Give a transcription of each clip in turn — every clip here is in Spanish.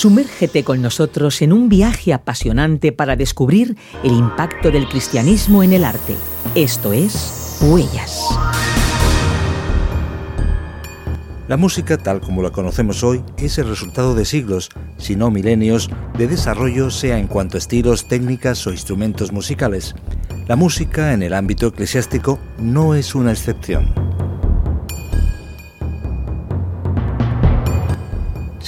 Sumérgete con nosotros en un viaje apasionante para descubrir el impacto del cristianismo en el arte. Esto es Huellas. La música, tal como la conocemos hoy, es el resultado de siglos, si no milenios, de desarrollo, sea en cuanto a estilos, técnicas o instrumentos musicales. La música en el ámbito eclesiástico no es una excepción.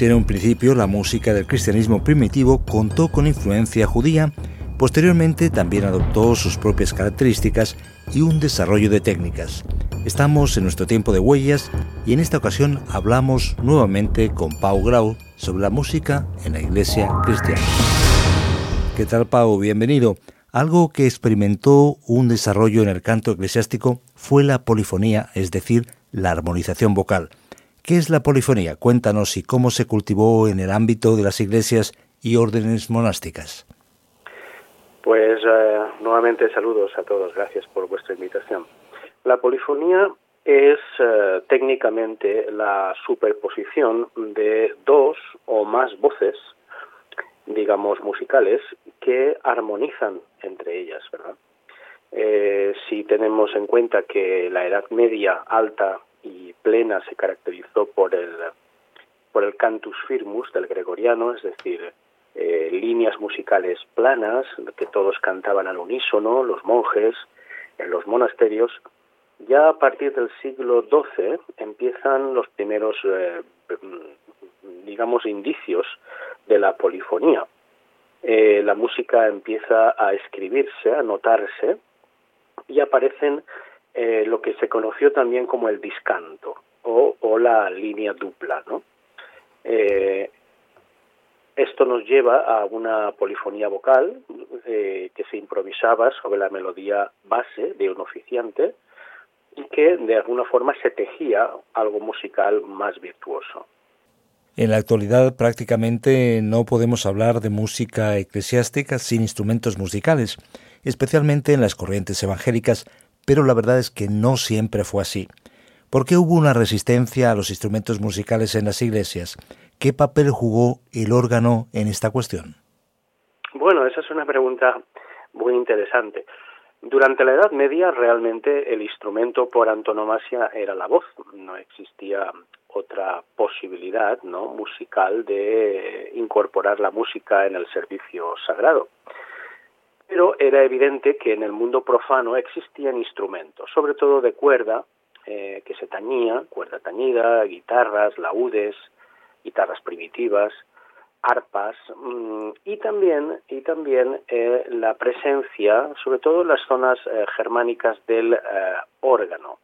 En un principio la música del cristianismo primitivo contó con influencia judía, posteriormente también adoptó sus propias características y un desarrollo de técnicas. Estamos en nuestro tiempo de huellas y en esta ocasión hablamos nuevamente con Pau Grau sobre la música en la iglesia cristiana. ¿Qué tal Pau? Bienvenido. Algo que experimentó un desarrollo en el canto eclesiástico fue la polifonía, es decir, la armonización vocal. ¿Qué es la polifonía? Cuéntanos y cómo se cultivó en el ámbito de las iglesias y órdenes monásticas. Pues eh, nuevamente saludos a todos, gracias por vuestra invitación. La polifonía es eh, técnicamente la superposición de dos o más voces, digamos, musicales, que armonizan entre ellas, ¿verdad? Eh, si tenemos en cuenta que la Edad Media alta y plena se caracterizó por el por el cantus firmus del gregoriano, es decir, eh, líneas musicales planas que todos cantaban al unísono, los monjes en los monasterios. Ya a partir del siglo XII empiezan los primeros, eh, digamos, indicios de la polifonía. Eh, la música empieza a escribirse, a notarse, y aparecen eh, lo que se conoció también como el discanto o, la línea dupla, ¿no? Eh, esto nos lleva a una polifonía vocal eh, que se improvisaba sobre la melodía base de un oficiante y que de alguna forma se tejía algo musical más virtuoso. En la actualidad prácticamente no podemos hablar de música eclesiástica sin instrumentos musicales, especialmente en las corrientes evangélicas pero la verdad es que no siempre fue así. ¿Por qué hubo una resistencia a los instrumentos musicales en las iglesias? ¿Qué papel jugó el órgano en esta cuestión? Bueno, esa es una pregunta muy interesante. Durante la Edad Media realmente el instrumento por antonomasia era la voz, no existía otra posibilidad ¿no? musical de incorporar la música en el servicio sagrado pero era evidente que en el mundo profano existían instrumentos, sobre todo de cuerda, eh, que se tañía, cuerda tañida, guitarras, laúdes, guitarras primitivas, arpas mm, y también y también eh, la presencia, sobre todo en las zonas eh, germánicas del órgano.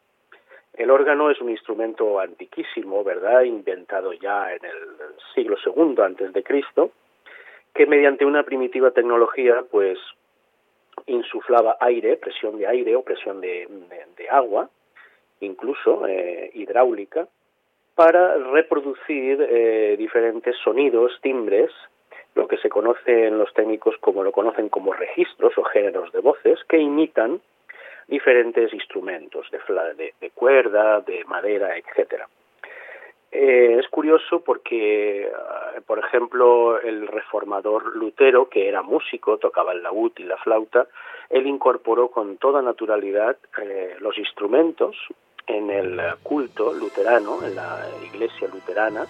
El órgano es un instrumento antiquísimo, ¿verdad? Inventado ya en el siglo II antes de Cristo, que mediante una primitiva tecnología, pues insuflaba aire, presión de aire o presión de, agua, incluso eh, hidráulica, para reproducir eh, diferentes sonidos, timbres, lo que se conoce en los técnicos como lo conocen como registros o géneros de voces que imitan diferentes instrumentos de, de cuerda, de madera, etcétera. Eh, es curioso porque, ah, por ejemplo, el reformador Lutero, que era músico, tocaba el laúd y la flauta, él incorporó con toda naturalidad eh, los instrumentos en el culto luterano, en la iglesia luterana,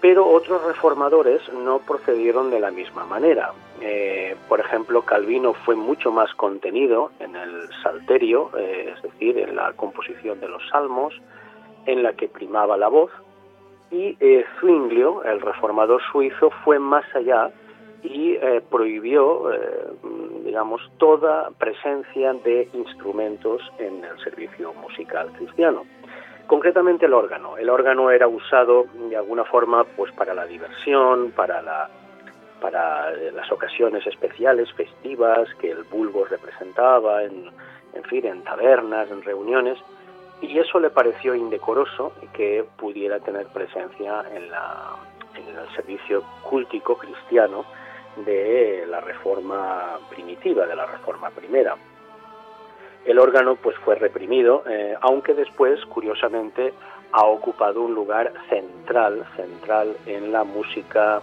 pero otros reformadores no procedieron de la misma manera. Eh, por ejemplo, Calvino fue mucho más contenido en el salterio, es decir, en la composición de los salmos, en la que primaba la voz, y eh, Zwinglio, el reformador suizo, fue más allá y eh, prohibió, eh, digamos, toda presencia de instrumentos en el servicio musical cristiano. Concretamente el órgano. El órgano era usado de alguna forma pues para la diversión, para la las ocasiones especiales, festivas que el vulgo representaba en, en fin, en tabernas, en reuniones, y eso le pareció indecoroso que pudiera tener presencia en, la, en el servicio cúltico cristiano de la reforma primitiva, de la reforma primera. El órgano pues fue reprimido, eh, aunque después, curiosamente, ha ocupado un lugar central, central en la música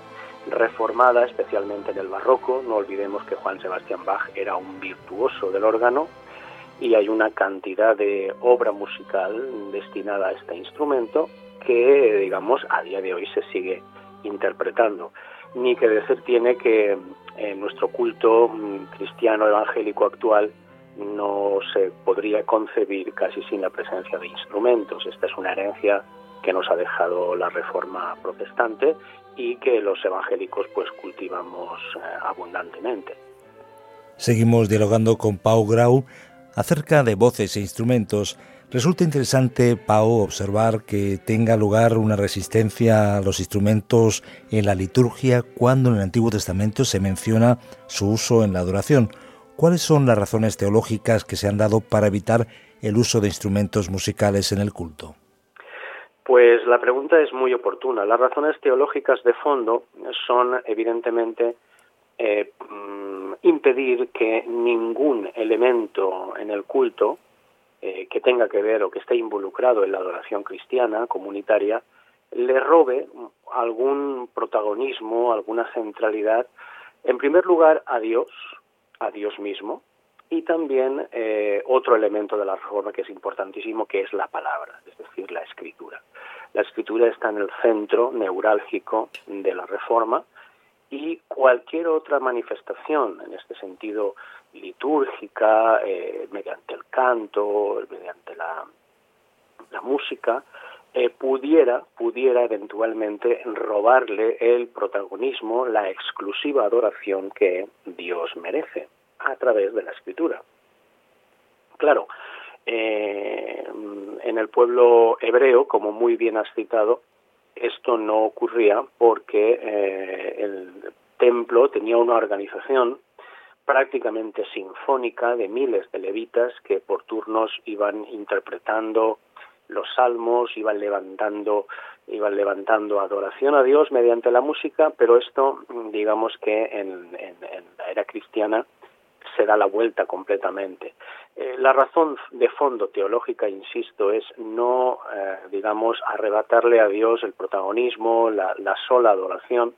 reformada, especialmente en el barroco. No olvidemos que Juan Sebastián Bach era un virtuoso del órgano y hay una cantidad de obra musical destinada a este instrumento que, digamos, a día de hoy se sigue interpretando. Ni que decir tiene que en nuestro culto mm, cristiano evangélico actual no se podría concebir casi sin la presencia de instrumentos. Esta es una herencia que nos ha dejado la reforma protestante y que los evangélicos pues cultivamos eh, abundantemente. Seguimos dialogando con Pau Grau acerca de voces e instrumentos. Resulta interesante, Pau, observar que tenga lugar una resistencia a los instrumentos en la liturgia cuando en el Antiguo Testamento se menciona su uso en la adoración. ¿Cuáles son las razones teológicas que se han dado para evitar el uso de instrumentos musicales en el culto? Pues la pregunta es muy oportuna. Las razones teológicas de fondo son evidentemente eh, impedir que ningún elemento en el culto eh, que tenga que ver o que esté involucrado en la adoración cristiana comunitaria le robe algún protagonismo, alguna centralidad, en primer lugar a Dios, a Dios mismo y también eh, otro elemento de la reforma que es importantísimo, que es la palabra, es decir, la escritura. La escritura está en el centro neurálgico de la reforma y cualquier otra manifestación en este sentido litúrgica, eh, mediante el canto, mediante la, la música, eh, pudiera, pudiera eventualmente robarle el protagonismo, la exclusiva adoración que Dios merece a través de la escritura. Claro, eh, en el pueblo hebreo, como muy bien has citado, esto no ocurría porque eh, el templo tenía una organización prácticamente sinfónica de miles de levitas que por turnos iban interpretando los salmos, iban levantando, iban levantando adoración a Dios mediante la música, pero esto, digamos que en, la era cristiana se da la vuelta completamente. Eh, la razón de fondo teológica, insisto, es no, eh, digamos, arrebatarle a Dios el protagonismo, la, la sola adoración,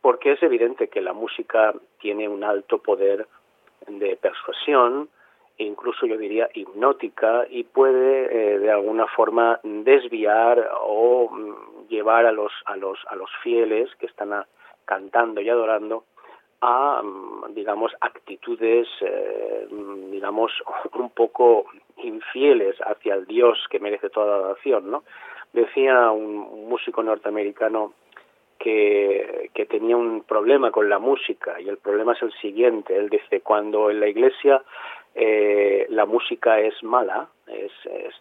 porque es evidente que la música tiene un alto poder de persuasión, incluso yo diría hipnótica y puede eh, de alguna forma desviar o mm, llevar a los a los a los fieles que están cantando y adorando a mm, digamos actitudes eh, mm, digamos un poco infieles hacia el Dios que merece toda la no decía un músico norteamericano que, que, tenía un problema con la música y el problema es el siguiente. Él dice, cuando en la iglesia eh, la música es mala, es,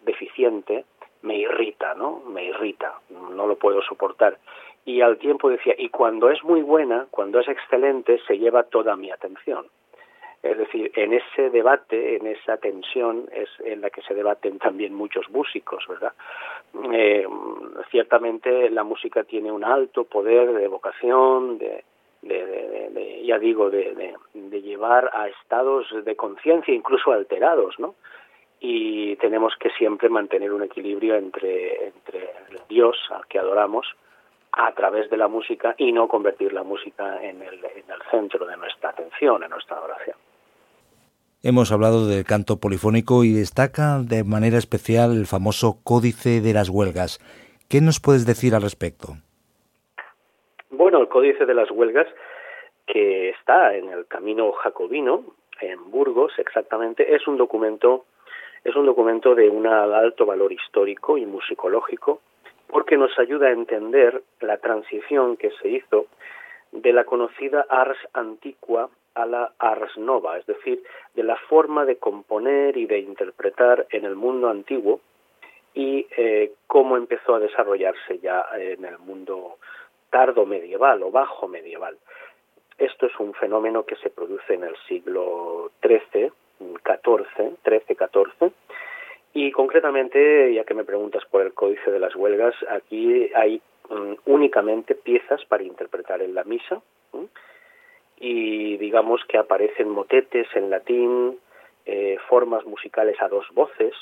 deficiente, me irrita, ¿no? Me irrita, no lo puedo soportar. Y al tiempo decía, y cuando es muy buena, cuando es excelente, se lleva toda mi atención. Es decir, en ese debate, en esa tensión, es en la que se debaten también muchos músicos, ¿verdad? Eh, ciertamente la música tiene un alto poder de vocación, de, de, ya digo, de, llevar a estados de conciencia incluso alterados, ¿no? Y tenemos que siempre mantener un equilibrio entre, entre Dios al que adoramos a través de la música y no convertir la música en el, en el centro de nuestra atención, en nuestra adoración. Hemos hablado del canto polifónico y destaca de manera especial el famoso Códice de las Huelgas. ¿Qué nos puedes decir al respecto? Bueno, el Códice de las Huelgas, que está en el camino jacobino, en Burgos exactamente, es un documento, es un documento de un alto valor histórico y musicológico, porque nos ayuda a entender la transición que se hizo de la conocida ars antiqua a la ars nova, es decir, de la forma de componer y de interpretar en el mundo antiguo y eh, cómo empezó a desarrollarse ya en el mundo tardo medieval o bajo medieval. Esto es un fenómeno que se produce en el siglo XIII, XIV, XIII, concretamente, ya que me preguntas por el Códice de las Huelgas, aquí hay mm, únicamente piezas para interpretar en la misa, y digamos que aparecen motetes en latín, eh, formas musicales a dos voces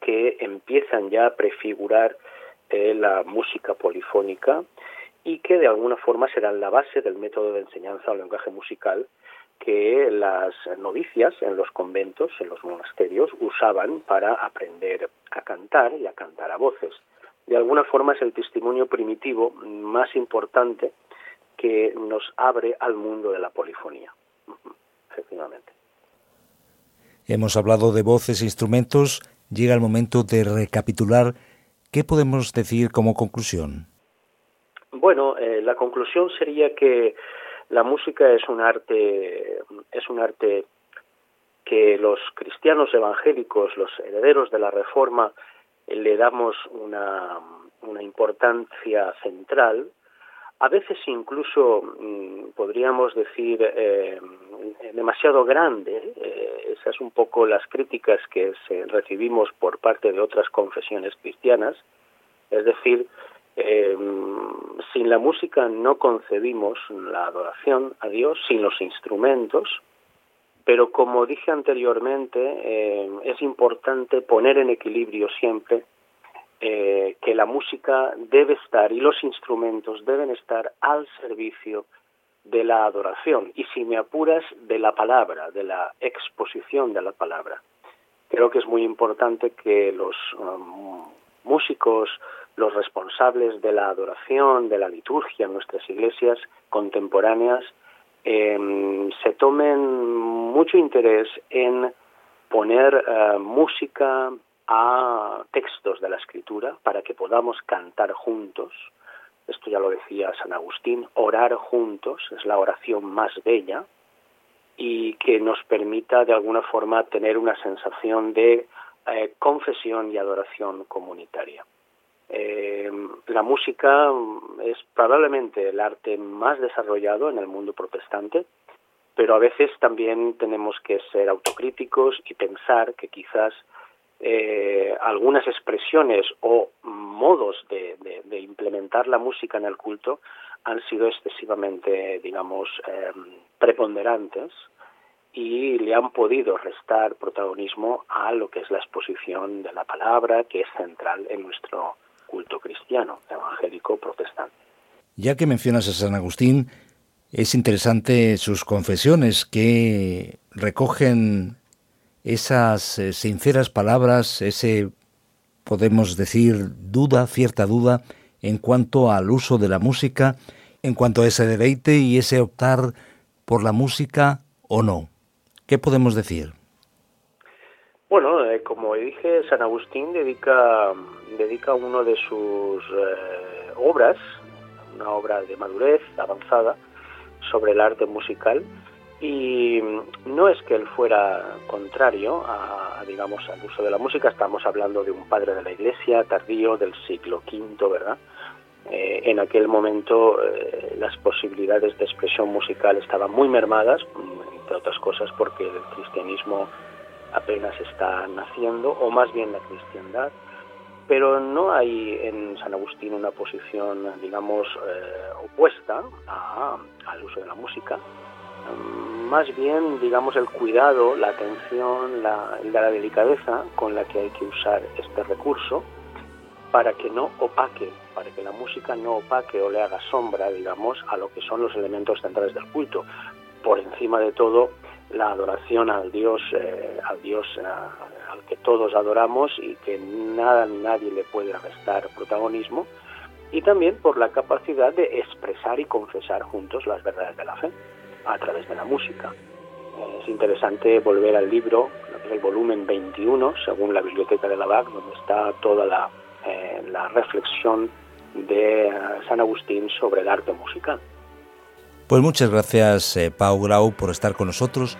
que empiezan ya a prefigurar eh, la música polifónica y que de alguna forma serán la base del método de enseñanza o lenguaje musical que las novicias en los conventos, en los monasterios, usaban para aprender a cantar y a cantar a voces. De alguna forma es el testimonio primitivo más importante que nos abre al mundo de la polifonía, efectivamente. Hemos hablado de voces e instrumentos, llega el momento de recapitular. ¿Qué podemos decir como conclusión? Bueno, eh, la conclusión sería que la música es un arte, es un arte que los cristianos evangélicos, los herederos de la Reforma, le damos una, una importancia central a veces incluso mm, podríamos decir eh, demasiado grande. Eh, esas un poco las críticas que recibimos por parte de otras confesiones cristianas. Es decir, eh, sin la música no concebimos la adoración a Dios, sin los instrumentos, pero como dije anteriormente, es importante poner en equilibrio siempre eh, que la música debe estar y los instrumentos deben estar al servicio de la adoración y si me apuras de la palabra, de la exposición de la palabra. Creo que es muy importante que los um, músicos, los responsables de la adoración, de la liturgia en nuestras iglesias contemporáneas, em, se tomen mucho interés en poner eh, música, a textos de la escritura para que podamos cantar juntos. Esto ya lo decía San Agustín, orar juntos es la oración más bella y que nos permita de alguna forma tener una sensación de eh, confesión y adoración comunitaria. Eh, la música es probablemente el arte más desarrollado en el mundo protestante, pero a veces también tenemos que ser autocríticos y pensar que quizás eh, algunas expresiones o modos de, implementar la música en el culto han sido excesivamente, digamos, em, preponderantes y le han podido restar protagonismo a lo que es la exposición de la palabra, que es central en nuestro culto cristiano, evangélico, protestante. Ya que mencionas a San Agustín, es interesante sus confesiones que recogen esas eh, sinceras palabras, ese, podemos decir, duda, cierta duda, en cuanto al uso de la música, en cuanto a ese deleite y ese optar por la música o no. ¿Qué podemos decir? Bueno, eh, como dije, San Agustín dedica, dedica uno de sus eh, obras, una obra de madurez avanzada, sobre el arte musical, y no es que él fuera contrario a, digamos al uso de la música. Estamos hablando de un padre de la iglesia tardío del siglo V verdad eh, en aquel momento las posibilidades de expresión musical estaban muy mermadas entre otras cosas porque el cristianismo apenas está naciendo o más bien la cristiandad pero no hay en San Agustín una posición digamos eh, opuesta al uso de la música más bien, digamos, el cuidado, la atención, la, la delicadeza con la que hay que usar este recurso para que no opaque, para que la música no opaque o le haga sombra, digamos, a lo que son los elementos centrales del culto. Por encima de todo, la adoración al Dios, eh, al Dios eh, al que todos adoramos y que nada ni nadie le puede restar protagonismo, y también por la capacidad de expresar y confesar juntos las verdades de la fe a través de la música. Es interesante volver al libro, el volumen 21, según la Biblioteca de la BAC, donde está toda la, eh, reflexión de eh, San Agustín sobre el arte musical. Pues muchas gracias eh, Pau Grau por estar con nosotros,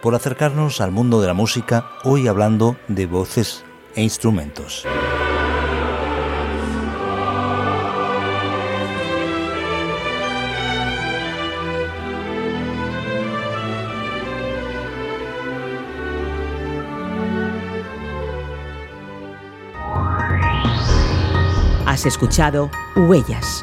por acercarnos al mundo de la música, hoy hablando de voces e instrumentos. Has escuchado Huellas